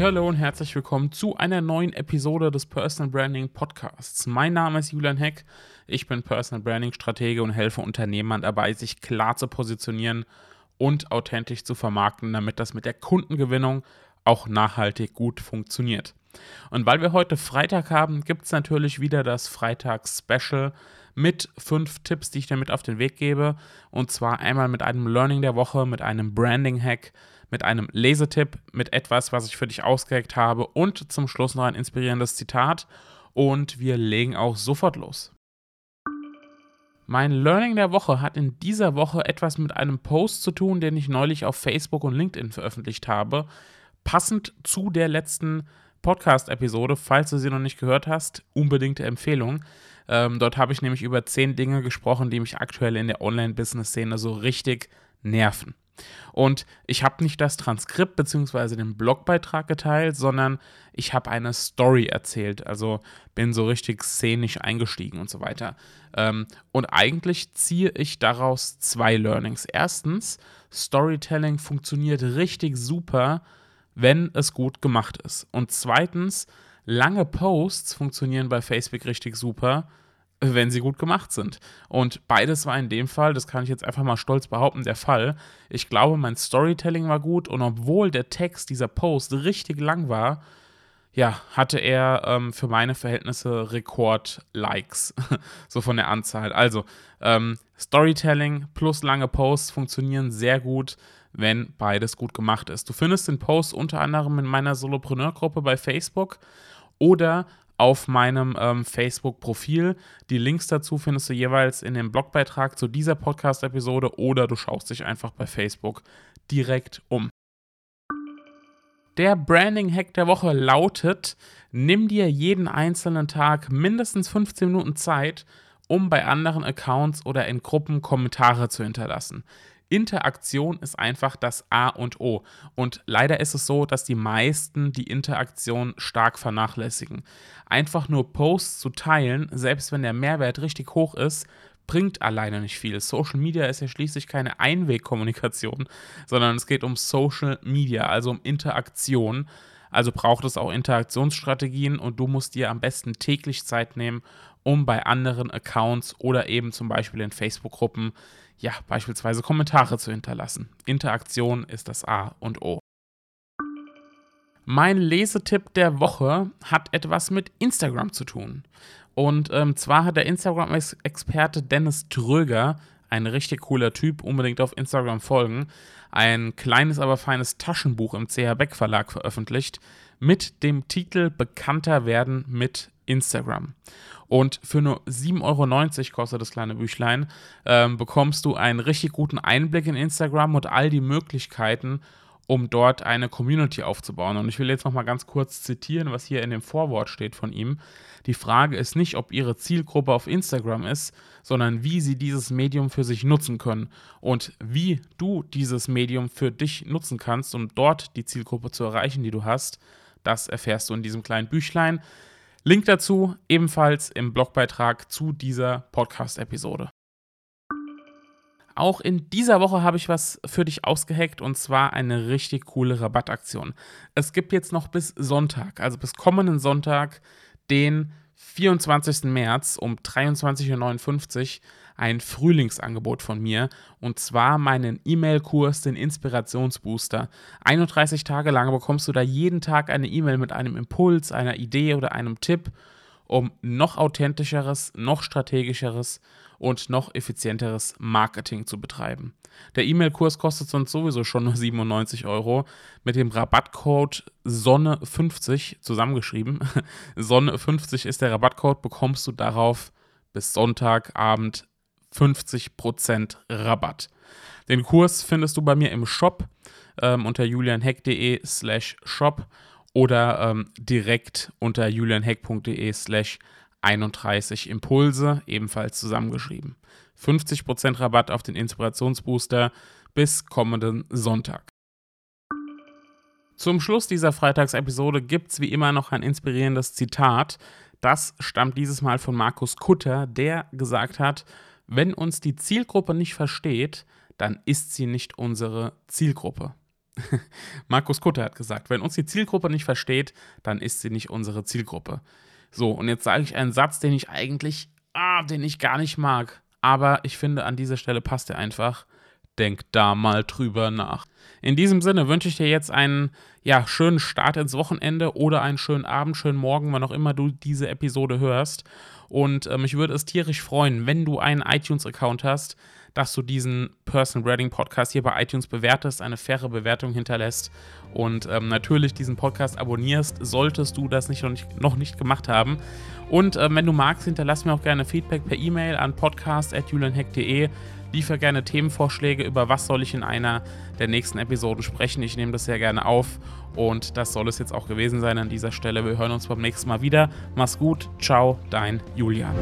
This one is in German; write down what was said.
Hallo und herzlich willkommen zu einer neuen Episode des Personal Branding Podcasts. Mein Name ist Julian Heck, ich bin Personal Branding Stratege und helfe Unternehmern dabei, sich klar zu positionieren und authentisch zu vermarkten, damit das mit der Kundengewinnung auch nachhaltig gut funktioniert. Und weil wir heute Freitag haben, gibt es natürlich wieder das Freitags-Special mit fünf Tipps, die ich dir mit auf den Weg gebe. Und zwar einmal mit einem Learning der Woche, mit einem Branding-Hack, mit einem Lesetipp, mit etwas, was ich für dich ausgeheckt habe und zum Schluss noch ein inspirierendes Zitat. Und wir legen auch sofort los. Mein Learning der Woche hat in dieser Woche etwas mit einem Post zu tun, den ich neulich auf Facebook und LinkedIn veröffentlicht habe. Passend zu der letzten Podcast-Episode, falls du sie noch nicht gehört hast, unbedingte Empfehlung. Ähm, dort habe ich nämlich über zehn Dinge gesprochen, die mich aktuell in der Online-Business-Szene so richtig nerven. Und ich habe nicht das Transkript bzw. den Blogbeitrag geteilt, sondern ich habe eine Story erzählt. Also bin so richtig szenisch eingestiegen und so weiter. Ähm, und eigentlich ziehe ich daraus zwei Learnings. Erstens, Storytelling funktioniert richtig super, wenn es gut gemacht ist. Und zweitens, lange Posts funktionieren bei Facebook richtig super, wenn sie gut gemacht sind. Und beides war in dem Fall, das kann ich jetzt einfach mal stolz behaupten, der Fall. Ich glaube, mein Storytelling war gut und obwohl der Text dieser Post richtig lang war, ja, hatte er ähm, für meine Verhältnisse Rekord-Likes, so von der Anzahl. Also, ähm, Storytelling plus lange Posts funktionieren sehr gut, wenn beides gut gemacht ist. Du findest den Post unter anderem in meiner Solopreneur-Gruppe bei Facebook oder auf meinem ähm, Facebook-Profil. Die Links dazu findest du jeweils in dem Blogbeitrag zu dieser Podcast-Episode oder du schaust dich einfach bei Facebook direkt um. Der Branding-Hack der Woche lautet: Nimm dir jeden einzelnen Tag mindestens 15 Minuten Zeit, um bei anderen Accounts oder in Gruppen Kommentare zu hinterlassen. Interaktion ist einfach das A und O. Und leider ist es so, dass die meisten die Interaktion stark vernachlässigen. Einfach nur Posts zu teilen, selbst wenn der Mehrwert richtig hoch ist, bringt alleine nicht viel. Social Media ist ja schließlich keine Einwegkommunikation, sondern es geht um Social Media, also um Interaktion. Also braucht es auch Interaktionsstrategien und du musst dir am besten täglich Zeit nehmen, um bei anderen Accounts oder eben zum Beispiel in Facebook-Gruppen ja, beispielsweise Kommentare zu hinterlassen. Interaktion ist das A und O. Mein Lesetipp der Woche hat etwas mit Instagram zu tun. Und ähm, zwar hat der Instagram-Experte Dennis Tröger, ein richtig cooler Typ, unbedingt auf Instagram folgen, ein kleines, aber feines Taschenbuch im CH Beck Verlag veröffentlicht mit dem Titel Bekannter werden mit Instagram. Und für nur 7,90 Euro kostet das kleine Büchlein, ähm, bekommst du einen richtig guten Einblick in Instagram und all die Möglichkeiten, um dort eine Community aufzubauen. Und ich will jetzt nochmal ganz kurz zitieren, was hier in dem Vorwort steht von ihm. Die Frage ist nicht, ob Ihre Zielgruppe auf Instagram ist, sondern wie Sie dieses Medium für sich nutzen können und wie du dieses Medium für dich nutzen kannst, um dort die Zielgruppe zu erreichen, die du hast. Das erfährst du in diesem kleinen Büchlein. Link dazu ebenfalls im Blogbeitrag zu dieser Podcast-Episode. Auch in dieser Woche habe ich was für dich ausgeheckt und zwar eine richtig coole Rabattaktion. Es gibt jetzt noch bis Sonntag, also bis kommenden Sonntag, den 24. März um 23.59 Uhr ein Frühlingsangebot von mir und zwar meinen E-Mail-Kurs, den Inspirationsbooster. 31 Tage lang bekommst du da jeden Tag eine E-Mail mit einem Impuls, einer Idee oder einem Tipp, um noch authentischeres, noch strategischeres und noch effizienteres Marketing zu betreiben. Der E-Mail-Kurs kostet sonst sowieso schon nur 97 Euro. Mit dem Rabattcode Sonne50 zusammengeschrieben. Sonne50 ist der Rabattcode, bekommst du darauf bis Sonntagabend 50% Rabatt. Den Kurs findest du bei mir im Shop ähm, unter julianheck.de slash shop oder ähm, direkt unter julianheck.de slash 31 Impulse, ebenfalls zusammengeschrieben. 50% Rabatt auf den Inspirationsbooster bis kommenden Sonntag. Zum Schluss dieser Freitagsepisode gibt es wie immer noch ein inspirierendes Zitat. Das stammt dieses Mal von Markus Kutter, der gesagt hat, wenn uns die Zielgruppe nicht versteht, dann ist sie nicht unsere Zielgruppe. Markus Kutter hat gesagt, wenn uns die Zielgruppe nicht versteht, dann ist sie nicht unsere Zielgruppe. So, und jetzt sage ich einen Satz, den ich eigentlich, ah, den ich gar nicht mag. Aber ich finde, an dieser Stelle passt er einfach. Denk da mal drüber nach. In diesem Sinne wünsche ich dir jetzt einen ja, schönen Start ins Wochenende oder einen schönen Abend, schönen Morgen, wann auch immer du diese Episode hörst. Und äh, mich würde es tierisch freuen, wenn du einen iTunes-Account hast, dass du diesen Personal Branding Podcast hier bei iTunes bewertest, eine faire Bewertung hinterlässt und ähm, natürlich diesen Podcast abonnierst, solltest du das nicht noch, nicht, noch nicht gemacht haben. Und ähm, wenn du magst, hinterlass mir auch gerne Feedback per E-Mail an podcast.julianheck.de. Liefer gerne Themenvorschläge, über was soll ich in einer der nächsten Episoden sprechen. Ich nehme das sehr gerne auf und das soll es jetzt auch gewesen sein an dieser Stelle. Wir hören uns beim nächsten Mal wieder. Mach's gut, ciao, dein Julian.